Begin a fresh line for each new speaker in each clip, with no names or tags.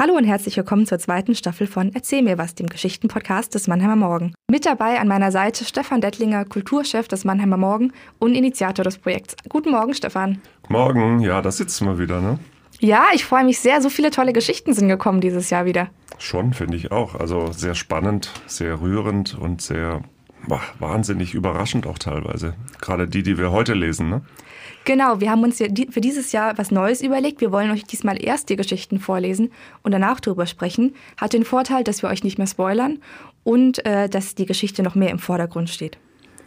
Hallo und herzlich willkommen zur zweiten Staffel von Erzähl mir was, dem Geschichtenpodcast des Mannheimer Morgen. Mit dabei an meiner Seite Stefan Dettlinger, Kulturchef des Mannheimer Morgen und Initiator des Projekts. Guten Morgen, Stefan.
Morgen, ja, da sitzen wir wieder, ne?
Ja, ich freue mich sehr. So viele tolle Geschichten sind gekommen dieses Jahr wieder.
Schon, finde ich auch. Also sehr spannend, sehr rührend und sehr boah, wahnsinnig überraschend auch teilweise. Gerade die, die wir heute lesen, ne?
Genau, wir haben uns für dieses Jahr was Neues überlegt. Wir wollen euch diesmal erst die Geschichten vorlesen und danach darüber sprechen. Hat den Vorteil, dass wir euch nicht mehr spoilern und äh, dass die Geschichte noch mehr im Vordergrund steht.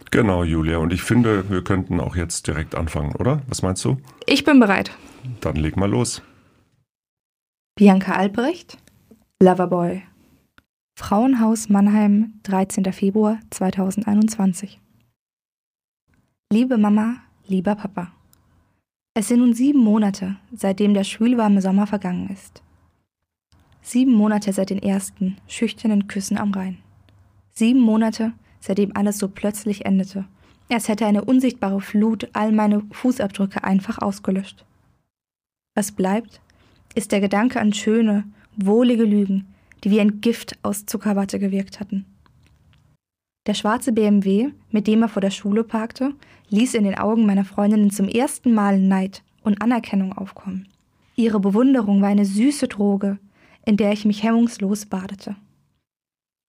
Genau, Julia. Und ich finde, wir könnten auch jetzt direkt anfangen, oder? Was meinst du?
Ich bin bereit.
Dann leg mal los.
Bianca Albrecht, Loverboy. Frauenhaus Mannheim, 13. Februar 2021. Liebe Mama, lieber Papa. Es sind nun sieben Monate, seitdem der schwülwarme Sommer vergangen ist. Sieben Monate seit den ersten, schüchternen Küssen am Rhein. Sieben Monate, seitdem alles so plötzlich endete, als hätte eine unsichtbare Flut all meine Fußabdrücke einfach ausgelöscht. Was bleibt, ist der Gedanke an schöne, wohlige Lügen, die wie ein Gift aus Zuckerwatte gewirkt hatten. Der schwarze BMW, mit dem er vor der Schule parkte, ließ in den Augen meiner Freundinnen zum ersten Mal Neid und Anerkennung aufkommen. Ihre Bewunderung war eine süße Droge, in der ich mich hemmungslos badete.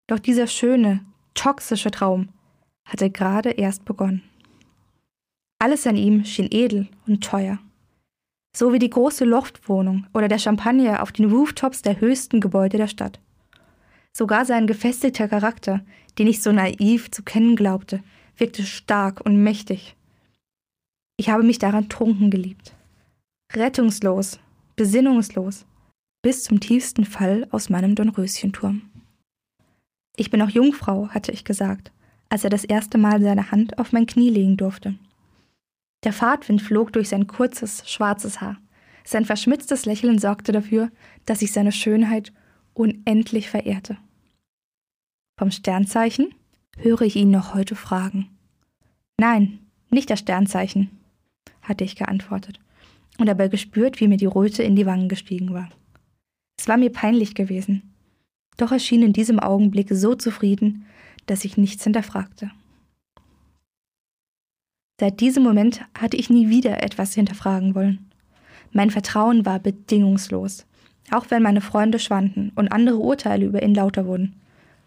Doch dieser schöne, toxische Traum hatte gerade erst begonnen. Alles an ihm schien edel und teuer. So wie die große Loftwohnung oder der Champagner auf den Rooftops der höchsten Gebäude der Stadt. Sogar sein gefestigter Charakter, den ich so naiv zu kennen glaubte, wirkte stark und mächtig. Ich habe mich daran trunken geliebt. Rettungslos, besinnungslos, bis zum tiefsten Fall aus meinem Dornröschenturm. Ich bin noch Jungfrau, hatte ich gesagt, als er das erste Mal seine Hand auf mein Knie legen durfte. Der Fahrtwind flog durch sein kurzes, schwarzes Haar. Sein verschmitztes Lächeln sorgte dafür, dass ich seine Schönheit unendlich verehrte. Vom Sternzeichen höre ich ihn noch heute fragen. Nein, nicht das Sternzeichen, hatte ich geantwortet und dabei gespürt, wie mir die Röte in die Wangen gestiegen war. Es war mir peinlich gewesen, doch er schien in diesem Augenblick so zufrieden, dass ich nichts hinterfragte. Seit diesem Moment hatte ich nie wieder etwas hinterfragen wollen. Mein Vertrauen war bedingungslos auch wenn meine Freunde schwanden und andere Urteile über ihn lauter wurden.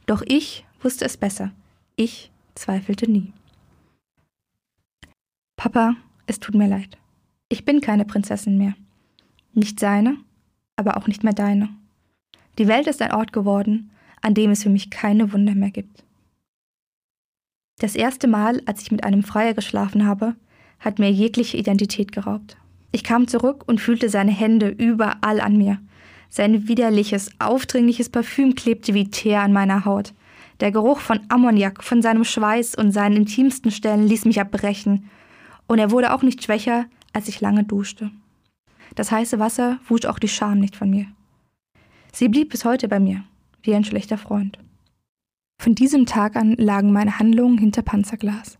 Doch ich wusste es besser. Ich zweifelte nie. Papa, es tut mir leid. Ich bin keine Prinzessin mehr. Nicht seine, aber auch nicht mehr deine. Die Welt ist ein Ort geworden, an dem es für mich keine Wunder mehr gibt. Das erste Mal, als ich mit einem Freier geschlafen habe, hat mir jegliche Identität geraubt. Ich kam zurück und fühlte seine Hände überall an mir, sein widerliches, aufdringliches Parfüm klebte wie Teer an meiner Haut. Der Geruch von Ammoniak, von seinem Schweiß und seinen intimsten Stellen ließ mich erbrechen. Und er wurde auch nicht schwächer, als ich lange duschte. Das heiße Wasser wusch auch die Scham nicht von mir. Sie blieb bis heute bei mir, wie ein schlechter Freund. Von diesem Tag an lagen meine Handlungen hinter Panzerglas.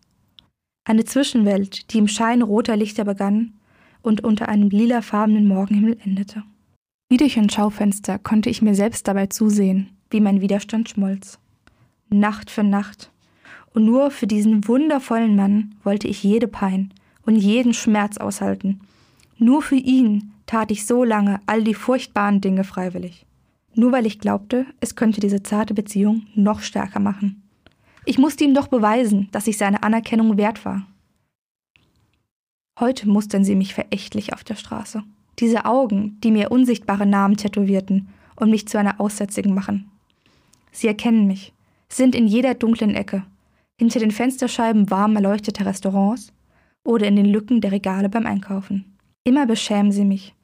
Eine Zwischenwelt, die im Schein roter Lichter begann und unter einem lilafarbenen Morgenhimmel endete. Wie durch ein Schaufenster konnte ich mir selbst dabei zusehen, wie mein Widerstand schmolz. Nacht für Nacht. Und nur für diesen wundervollen Mann wollte ich jede Pein und jeden Schmerz aushalten. Nur für ihn tat ich so lange all die furchtbaren Dinge freiwillig. Nur weil ich glaubte, es könnte diese zarte Beziehung noch stärker machen. Ich musste ihm doch beweisen, dass ich seine Anerkennung wert war. Heute mustern sie mich verächtlich auf der Straße. Diese Augen, die mir unsichtbare Namen tätowierten und mich zu einer Aussätzigen machen. Sie erkennen mich, sind in jeder dunklen Ecke, hinter den Fensterscheiben warm erleuchteter Restaurants oder in den Lücken der Regale beim Einkaufen. Immer beschämen sie mich,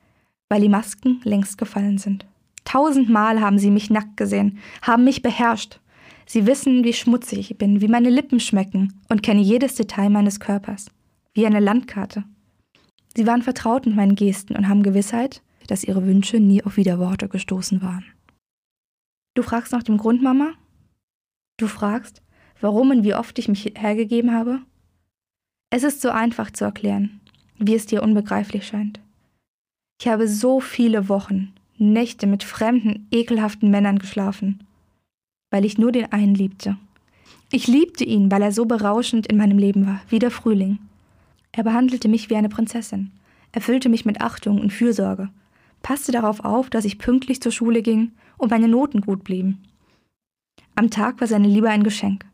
weil die Masken längst gefallen sind. Tausendmal haben sie mich nackt gesehen, haben mich beherrscht. Sie wissen, wie schmutzig ich bin, wie meine Lippen schmecken und kennen jedes Detail meines Körpers, wie eine Landkarte. Sie waren vertraut mit meinen Gesten und haben Gewissheit, dass ihre Wünsche nie auf Widerworte gestoßen waren. Du fragst nach dem Grund, Mama? Du fragst, warum und wie oft ich mich hergegeben habe? Es ist so einfach zu erklären, wie es dir unbegreiflich scheint. Ich habe so viele Wochen Nächte mit fremden, ekelhaften Männern geschlafen, weil ich nur den einen liebte. Ich liebte ihn, weil er so berauschend in meinem Leben war, wie der Frühling. Er behandelte mich wie eine Prinzessin, erfüllte mich mit Achtung und Fürsorge, passte darauf auf, dass ich pünktlich zur Schule ging und meine Noten gut blieben. Am Tag war seine Liebe ein Geschenk.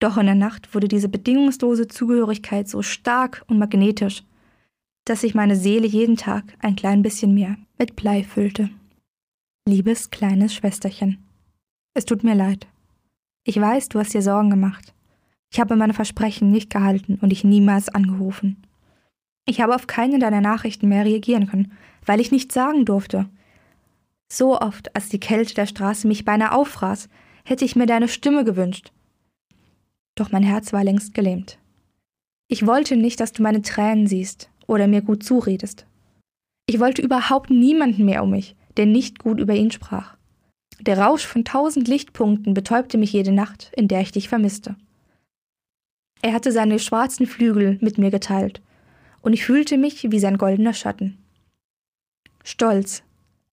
Doch in der Nacht wurde diese bedingungslose Zugehörigkeit so stark und magnetisch, dass sich meine Seele jeden Tag ein klein bisschen mehr mit Blei füllte. Liebes kleines Schwesterchen, es tut mir leid. Ich weiß, du hast dir Sorgen gemacht. Ich habe meine Versprechen nicht gehalten und dich niemals angerufen. Ich habe auf keine deiner Nachrichten mehr reagieren können, weil ich nichts sagen durfte. So oft, als die Kälte der Straße mich beinahe auffraß, hätte ich mir deine Stimme gewünscht. Doch mein Herz war längst gelähmt. Ich wollte nicht, dass du meine Tränen siehst oder mir gut zuredest. Ich wollte überhaupt niemanden mehr um mich, der nicht gut über ihn sprach. Der Rausch von tausend Lichtpunkten betäubte mich jede Nacht, in der ich dich vermisste. Er hatte seine schwarzen Flügel mit mir geteilt, und ich fühlte mich wie sein goldener Schatten. Stolz,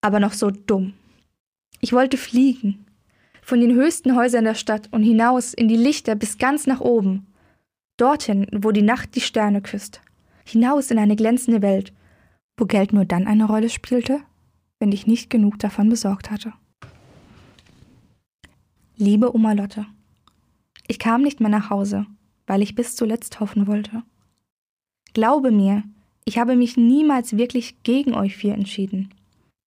aber noch so dumm. Ich wollte fliegen, von den höchsten Häusern der Stadt und hinaus in die Lichter bis ganz nach oben, dorthin, wo die Nacht die Sterne küsst, hinaus in eine glänzende Welt, wo Geld nur dann eine Rolle spielte, wenn ich nicht genug davon besorgt hatte. Liebe Oma Lotte, ich kam nicht mehr nach Hause, weil ich bis zuletzt hoffen wollte. Glaube mir, ich habe mich niemals wirklich gegen euch vier entschieden.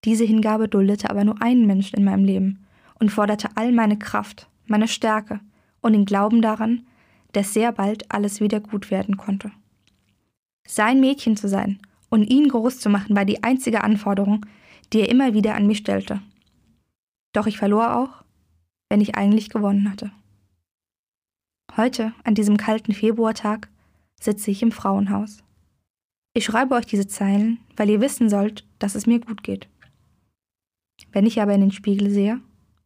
Diese Hingabe duldete aber nur einen Menschen in meinem Leben und forderte all meine Kraft, meine Stärke und den Glauben daran, dass sehr bald alles wieder gut werden konnte. Sein Mädchen zu sein und ihn groß zu machen war die einzige Anforderung, die er immer wieder an mich stellte. Doch ich verlor auch, wenn ich eigentlich gewonnen hatte. Heute, an diesem kalten Februartag, sitze ich im Frauenhaus. Ich schreibe euch diese Zeilen, weil ihr wissen sollt, dass es mir gut geht. Wenn ich aber in den Spiegel sehe,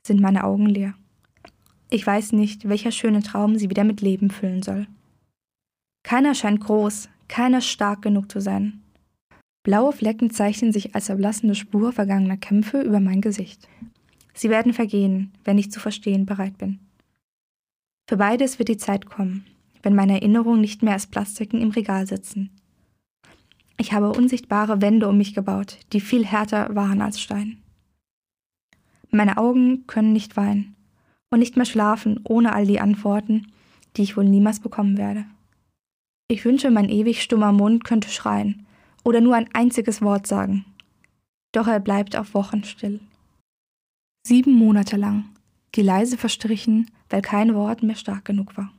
sind meine Augen leer. Ich weiß nicht, welcher schöne Traum sie wieder mit Leben füllen soll. Keiner scheint groß, keiner stark genug zu sein. Blaue Flecken zeichnen sich als erblassende Spur vergangener Kämpfe über mein Gesicht. Sie werden vergehen, wenn ich zu verstehen bereit bin. Für beides wird die Zeit kommen, wenn meine Erinnerungen nicht mehr als Plastiken im Regal sitzen. Ich habe unsichtbare Wände um mich gebaut, die viel härter waren als Stein. Meine Augen können nicht weinen und nicht mehr schlafen ohne all die Antworten, die ich wohl niemals bekommen werde. Ich wünsche, mein ewig stummer Mund könnte schreien oder nur ein einziges Wort sagen. Doch er bleibt auf Wochen still. Sieben Monate lang, die leise verstrichen, weil kein Wort mehr stark genug war.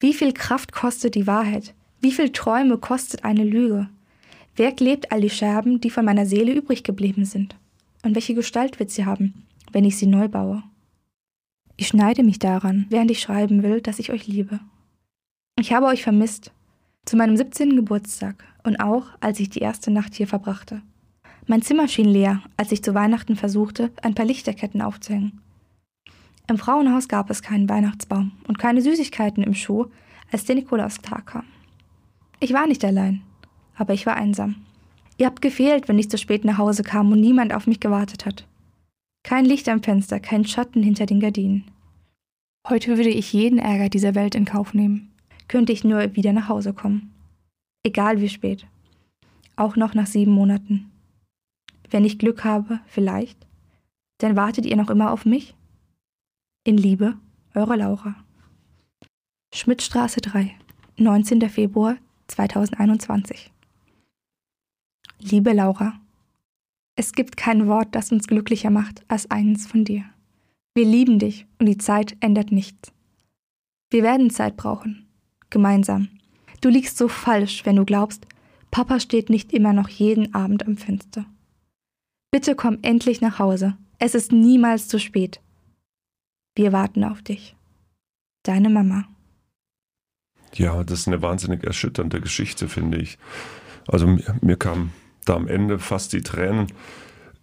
Wie viel Kraft kostet die Wahrheit? Wie viel Träume kostet eine Lüge? Wer klebt all die Scherben, die von meiner Seele übrig geblieben sind? Und welche Gestalt wird sie haben, wenn ich sie neu baue? Ich schneide mich daran, während ich schreiben will, dass ich euch liebe. Ich habe euch vermisst, zu meinem 17. Geburtstag und auch, als ich die erste Nacht hier verbrachte. Mein Zimmer schien leer, als ich zu Weihnachten versuchte, ein paar Lichterketten aufzuhängen. Im Frauenhaus gab es keinen Weihnachtsbaum und keine Süßigkeiten im Schuh, als der Nikolaustag kam. Ich war nicht allein, aber ich war einsam. Ihr habt gefehlt, wenn ich zu spät nach Hause kam und niemand auf mich gewartet hat. Kein Licht am Fenster, kein Schatten hinter den Gardinen. Heute würde ich jeden Ärger dieser Welt in Kauf nehmen. Könnte ich nur wieder nach Hause kommen. Egal wie spät. Auch noch nach sieben Monaten. Wenn ich Glück habe, vielleicht. Dann wartet ihr noch immer auf mich? In Liebe, eure Laura. Schmidtstraße 3, 19. Februar 2021. Liebe Laura, es gibt kein Wort, das uns glücklicher macht als eines von dir. Wir lieben dich und die Zeit ändert nichts. Wir werden Zeit brauchen. Gemeinsam. Du liegst so falsch, wenn du glaubst, Papa steht nicht immer noch jeden Abend am Fenster. Bitte komm endlich nach Hause. Es ist niemals zu spät. Wir warten auf dich. Deine Mama.
Ja, das ist eine wahnsinnig erschütternde Geschichte, finde ich. Also mir, mir kam da am Ende fast die Tränen.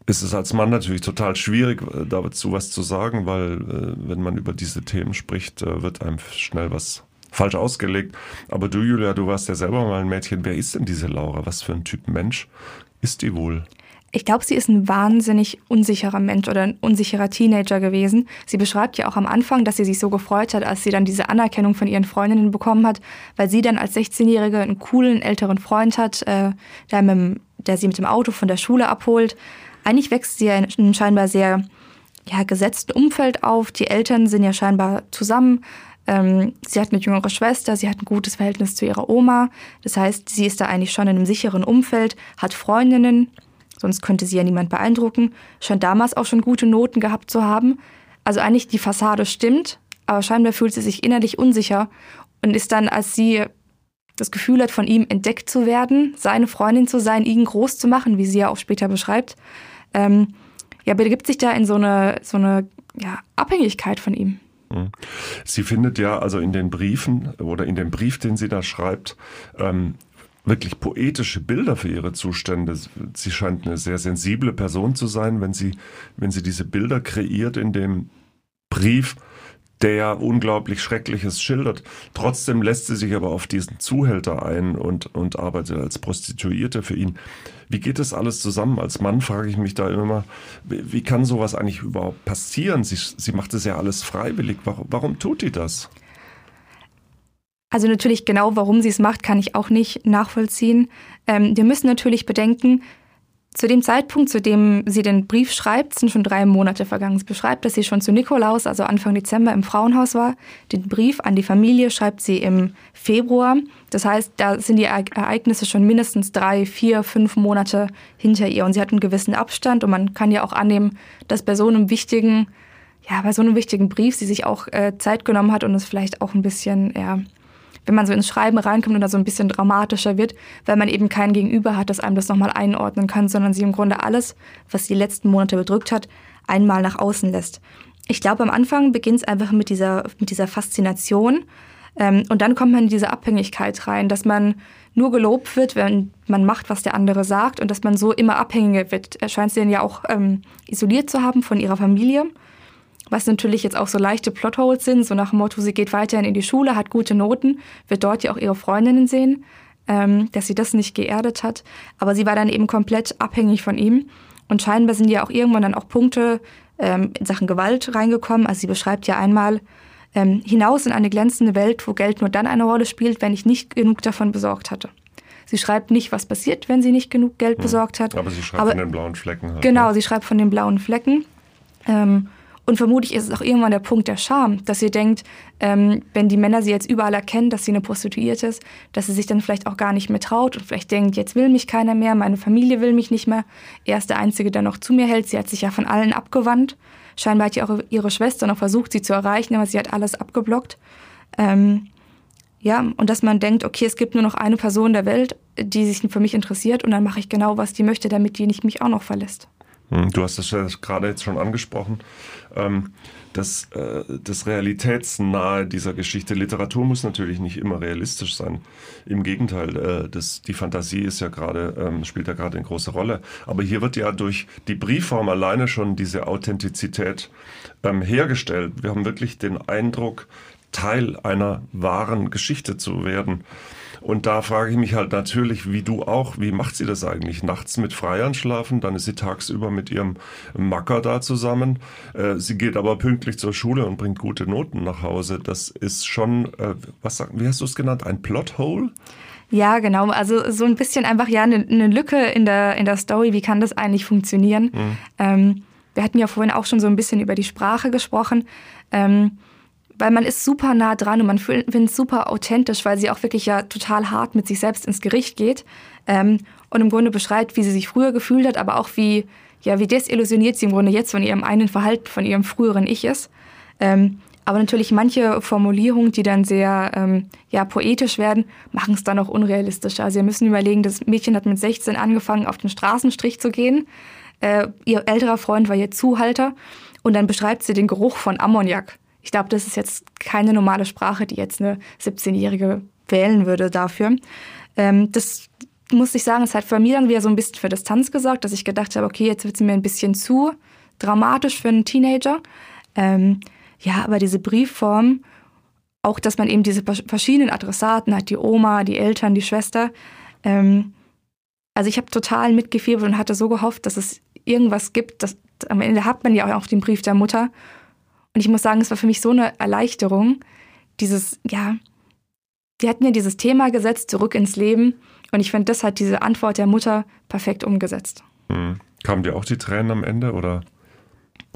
Es ist als Mann natürlich total schwierig, äh, dazu was zu sagen, weil äh, wenn man über diese Themen spricht, äh, wird einem schnell was falsch ausgelegt. Aber du, Julia, du warst ja selber mal ein Mädchen. Wer ist denn diese Laura? Was für ein Typ Mensch ist die wohl?
Ich glaube, sie ist ein wahnsinnig unsicherer Mensch oder ein unsicherer Teenager gewesen. Sie beschreibt ja auch am Anfang, dass sie sich so gefreut hat, als sie dann diese Anerkennung von ihren Freundinnen bekommen hat, weil sie dann als 16-Jährige einen coolen älteren Freund hat, äh, der, mit, der sie mit dem Auto von der Schule abholt. Eigentlich wächst sie ja in einem scheinbar sehr ja, gesetzten Umfeld auf. Die Eltern sind ja scheinbar zusammen. Ähm, sie hat eine jüngere Schwester, sie hat ein gutes Verhältnis zu ihrer Oma. Das heißt, sie ist da eigentlich schon in einem sicheren Umfeld, hat Freundinnen, sonst könnte sie ja niemand beeindrucken, scheint damals auch schon gute Noten gehabt zu haben. Also eigentlich die Fassade stimmt, aber scheinbar fühlt sie sich innerlich unsicher und ist dann, als sie das Gefühl hat, von ihm entdeckt zu werden, seine Freundin zu sein, ihn groß zu machen, wie sie ja auch später beschreibt, ähm, ja, begibt sich da in so eine, so eine ja, Abhängigkeit von ihm.
Mhm. Sie findet ja also in den Briefen oder in dem Brief, den sie da schreibt, ähm, wirklich poetische Bilder für ihre Zustände. Sie scheint eine sehr sensible Person zu sein, wenn sie, wenn sie diese Bilder kreiert in dem Brief, der unglaublich Schreckliches schildert. Trotzdem lässt sie sich aber auf diesen Zuhälter ein und, und arbeitet als Prostituierte für ihn. Wie geht das alles zusammen? Als Mann frage ich mich da immer, wie, wie kann sowas eigentlich überhaupt passieren? Sie, sie macht es ja alles freiwillig. Warum, warum tut die das?
Also natürlich genau, warum sie es macht, kann ich auch nicht nachvollziehen. Ähm, wir müssen natürlich bedenken, zu dem Zeitpunkt, zu dem sie den Brief schreibt, sind schon drei Monate vergangen. Sie beschreibt, dass sie schon zu Nikolaus, also Anfang Dezember, im Frauenhaus war. Den Brief an die Familie schreibt sie im Februar. Das heißt, da sind die Ereignisse schon mindestens drei, vier, fünf Monate hinter ihr. Und sie hat einen gewissen Abstand. Und man kann ja auch annehmen, dass bei so einem wichtigen, ja, bei so einem wichtigen Brief sie sich auch äh, Zeit genommen hat und es vielleicht auch ein bisschen, ja, wenn man so ins Schreiben reinkommt und da so ein bisschen dramatischer wird, weil man eben kein Gegenüber hat, das einem das nochmal einordnen kann, sondern sie im Grunde alles, was die letzten Monate bedrückt hat, einmal nach außen lässt. Ich glaube, am Anfang beginnt es einfach mit dieser, mit dieser Faszination ähm, und dann kommt man in diese Abhängigkeit rein, dass man nur gelobt wird, wenn man macht, was der andere sagt und dass man so immer abhängiger wird. Er scheint sie dann ja auch ähm, isoliert zu haben von ihrer Familie was natürlich jetzt auch so leichte Plotholes sind, so nach dem Motto, sie geht weiterhin in die Schule, hat gute Noten, wird dort ja auch ihre Freundinnen sehen, ähm, dass sie das nicht geerdet hat. Aber sie war dann eben komplett abhängig von ihm. Und scheinbar sind ja auch irgendwann dann auch Punkte ähm, in Sachen Gewalt reingekommen. Also sie beschreibt ja einmal ähm, hinaus in eine glänzende Welt, wo Geld nur dann eine Rolle spielt, wenn ich nicht genug davon besorgt hatte. Sie schreibt nicht, was passiert, wenn sie nicht genug Geld hm. besorgt hat.
Aber sie schreibt aber, von den blauen Flecken. Halt,
genau, ne? sie schreibt von den blauen Flecken. Ähm, und vermutlich ist es auch irgendwann der Punkt der Scham, dass ihr denkt, ähm, wenn die Männer sie jetzt überall erkennen, dass sie eine Prostituierte ist, dass sie sich dann vielleicht auch gar nicht mehr traut und vielleicht denkt, jetzt will mich keiner mehr, meine Familie will mich nicht mehr. Er ist der Einzige, der noch zu mir hält. Sie hat sich ja von allen abgewandt. Scheinbar hat ja auch ihre Schwester noch versucht, sie zu erreichen, aber sie hat alles abgeblockt. Ähm, ja, und dass man denkt, okay, es gibt nur noch eine Person der Welt, die sich für mich interessiert und dann mache ich genau, was die möchte, damit die nicht mich auch noch verlässt.
Hm, du hast das ja gerade jetzt schon angesprochen. Ähm, das, äh, das Realitätsnahe dieser Geschichte. Literatur muss natürlich nicht immer realistisch sein. Im Gegenteil, äh, das, die Fantasie ist ja gerade, ähm, spielt ja gerade eine große Rolle. Aber hier wird ja durch die Briefform alleine schon diese Authentizität ähm, hergestellt. Wir haben wirklich den Eindruck, Teil einer wahren Geschichte zu werden. Und da frage ich mich halt natürlich, wie du auch, wie macht sie das eigentlich? Nachts mit Freiern schlafen, dann ist sie tagsüber mit ihrem Macker da zusammen. Äh, sie geht aber pünktlich zur Schule und bringt gute Noten nach Hause. Das ist schon, äh, was wie hast du es genannt, ein Plothole?
Ja, genau. Also so ein bisschen einfach ja eine, eine Lücke in der, in der Story. Wie kann das eigentlich funktionieren? Mhm. Ähm, wir hatten ja vorhin auch schon so ein bisschen über die Sprache gesprochen. Ähm, weil man ist super nah dran und man findet es super authentisch, weil sie auch wirklich ja total hart mit sich selbst ins Gericht geht ähm, und im Grunde beschreibt, wie sie sich früher gefühlt hat, aber auch wie, ja, wie desillusioniert sie im Grunde jetzt von ihrem einen Verhalten, von ihrem früheren Ich ist. Ähm, aber natürlich manche Formulierungen, die dann sehr ähm, ja, poetisch werden, machen es dann auch unrealistischer. Also wir müssen überlegen, das Mädchen hat mit 16 angefangen, auf den Straßenstrich zu gehen. Äh, ihr älterer Freund war ihr Zuhalter. Und dann beschreibt sie den Geruch von Ammoniak. Ich glaube, das ist jetzt keine normale Sprache, die jetzt eine 17-Jährige wählen würde dafür. Ähm, das muss ich sagen, es hat bei mir dann wieder so ein bisschen für Distanz gesorgt, dass ich gedacht habe, okay, jetzt wird es mir ein bisschen zu dramatisch für einen Teenager. Ähm, ja, aber diese Briefform, auch dass man eben diese verschiedenen Adressaten hat, die Oma, die Eltern, die Schwester, ähm, Also ich habe total mitgefiebert und hatte so gehofft, dass es irgendwas gibt. Dass, am Ende hat man ja auch den Brief der Mutter. Und ich muss sagen, es war für mich so eine Erleichterung, dieses, ja, die hat mir dieses Thema gesetzt, zurück ins Leben. Und ich finde, das hat diese Antwort der Mutter perfekt umgesetzt.
Mhm. Kamen dir auch die Tränen am Ende oder,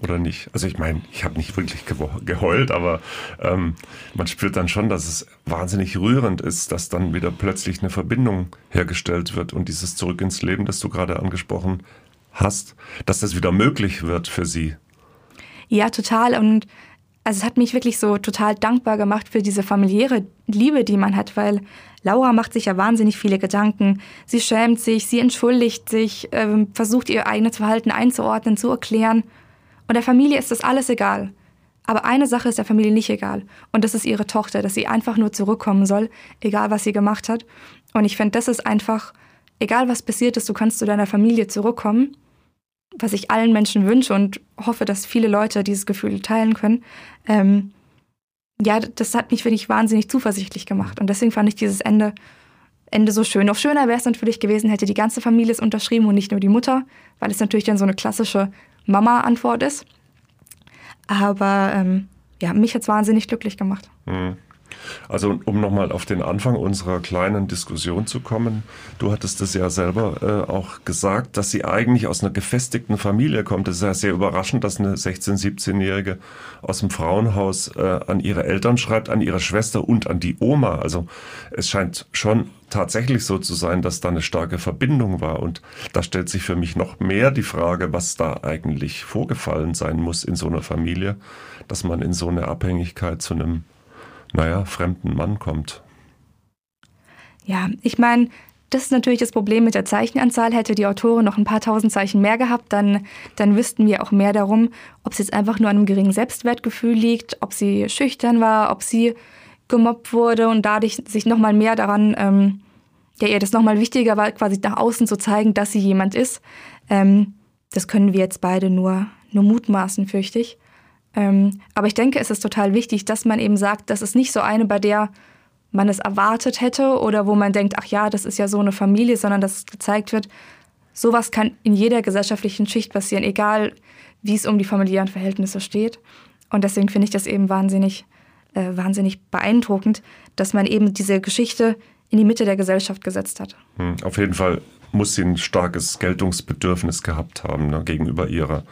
oder nicht? Also ich meine, ich habe nicht wirklich geheult, aber ähm, man spürt dann schon, dass es wahnsinnig rührend ist, dass dann wieder plötzlich eine Verbindung hergestellt wird und dieses Zurück ins Leben, das du gerade angesprochen hast, dass das wieder möglich wird für sie.
Ja, total. Und also es hat mich wirklich so total dankbar gemacht für diese familiäre Liebe, die man hat, weil Laura macht sich ja wahnsinnig viele Gedanken. Sie schämt sich, sie entschuldigt sich, äh, versucht ihr eigenes Verhalten einzuordnen, zu erklären. Und der Familie ist das alles egal. Aber eine Sache ist der Familie nicht egal. Und das ist ihre Tochter, dass sie einfach nur zurückkommen soll, egal was sie gemacht hat. Und ich finde, das ist einfach, egal was passiert ist, du kannst zu deiner Familie zurückkommen was ich allen Menschen wünsche und hoffe, dass viele Leute dieses Gefühl teilen können. Ähm, ja, das hat mich wirklich wahnsinnig zuversichtlich gemacht. Und deswegen fand ich dieses Ende, Ende so schön. Noch schöner wäre es natürlich gewesen, hätte die ganze Familie es unterschrieben und nicht nur die Mutter, weil es natürlich dann so eine klassische Mama-Antwort ist. Aber ähm, ja, mich hat es wahnsinnig glücklich gemacht.
Mhm. Also um nochmal auf den Anfang unserer kleinen Diskussion zu kommen, du hattest es ja selber äh, auch gesagt, dass sie eigentlich aus einer gefestigten Familie kommt. Es ist ja sehr überraschend, dass eine 16-, 17-Jährige aus dem Frauenhaus äh, an ihre Eltern schreibt, an ihre Schwester und an die Oma. Also es scheint schon tatsächlich so zu sein, dass da eine starke Verbindung war. Und da stellt sich für mich noch mehr die Frage, was da eigentlich vorgefallen sein muss in so einer Familie, dass man in so eine Abhängigkeit zu einem naja, fremden Mann kommt.
Ja, ich meine, das ist natürlich das Problem mit der Zeichenanzahl. Hätte die Autorin noch ein paar tausend Zeichen mehr gehabt, dann, dann wüssten wir auch mehr darum, ob es jetzt einfach nur an einem geringen Selbstwertgefühl liegt, ob sie schüchtern war, ob sie gemobbt wurde und dadurch sich nochmal mehr daran, ähm, ja, ihr das nochmal wichtiger war, quasi nach außen zu zeigen, dass sie jemand ist. Ähm, das können wir jetzt beide nur, nur mutmaßen, fürchte ich. Ähm, aber ich denke, es ist total wichtig, dass man eben sagt, das ist nicht so eine, bei der man es erwartet hätte oder wo man denkt, ach ja, das ist ja so eine Familie, sondern dass es gezeigt wird, sowas kann in jeder gesellschaftlichen Schicht passieren, egal wie es um die familiären Verhältnisse steht. Und deswegen finde ich das eben wahnsinnig, äh, wahnsinnig beeindruckend, dass man eben diese Geschichte in die Mitte der Gesellschaft gesetzt hat.
Hm, auf jeden Fall muss sie ein starkes Geltungsbedürfnis gehabt haben ne, gegenüber ihrer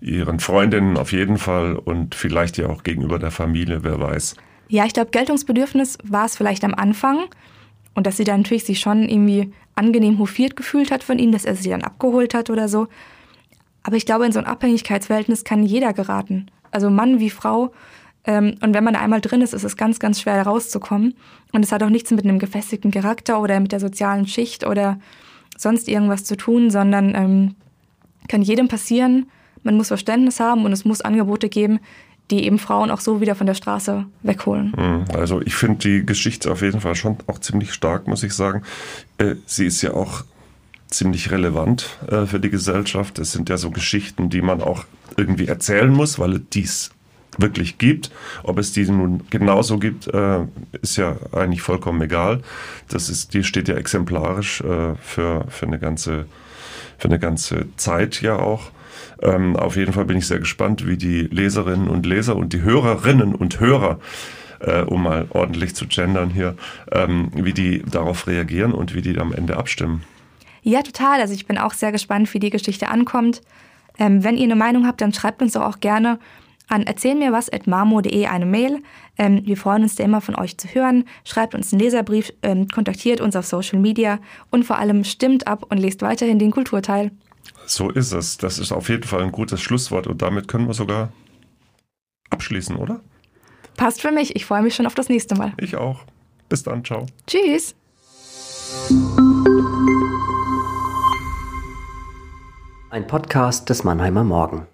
ihren Freundinnen auf jeden Fall und vielleicht ja auch gegenüber der Familie, wer weiß.
Ja, ich glaube, Geltungsbedürfnis war es vielleicht am Anfang und dass sie dann natürlich sich schon irgendwie angenehm hofiert gefühlt hat von ihm, dass er sie dann abgeholt hat oder so. Aber ich glaube, in so ein Abhängigkeitsverhältnis kann jeder geraten. Also Mann wie Frau. Ähm, und wenn man da einmal drin ist, ist es ganz, ganz schwer rauszukommen. Und es hat auch nichts mit einem gefestigten Charakter oder mit der sozialen Schicht oder sonst irgendwas zu tun, sondern ähm, kann jedem passieren man muss Verständnis haben und es muss Angebote geben, die eben Frauen auch so wieder von der Straße wegholen.
Mhm. Also ich finde die Geschichte auf jeden Fall schon auch ziemlich stark, muss ich sagen. Äh, sie ist ja auch ziemlich relevant äh, für die Gesellschaft. Es sind ja so Geschichten, die man auch irgendwie erzählen muss, weil es dies wirklich gibt. Ob es die nun genauso gibt, äh, ist ja eigentlich vollkommen egal. Das ist, die steht ja exemplarisch für, für eine ganze, für eine ganze Zeit ja auch. Ähm, auf jeden Fall bin ich sehr gespannt, wie die Leserinnen und Leser und die Hörerinnen und Hörer äh, um mal ordentlich zu gendern hier, ähm, wie die darauf reagieren und wie die am Ende abstimmen.
Ja, total. Also ich bin auch sehr gespannt, wie die Geschichte ankommt. Ähm, wenn ihr eine Meinung habt, dann schreibt uns doch auch gerne an erzählmirwas.marmo.de eine Mail. Ähm, wir freuen uns da immer von euch zu hören. Schreibt uns einen Leserbrief, ähm, kontaktiert uns auf Social Media und vor allem stimmt ab und lest weiterhin den Kulturteil.
So ist es. Das ist auf jeden Fall ein gutes Schlusswort und damit können wir sogar abschließen, oder?
Passt für mich. Ich freue mich schon auf das nächste Mal.
Ich auch. Bis dann. Ciao.
Tschüss.
Ein Podcast des Mannheimer Morgen.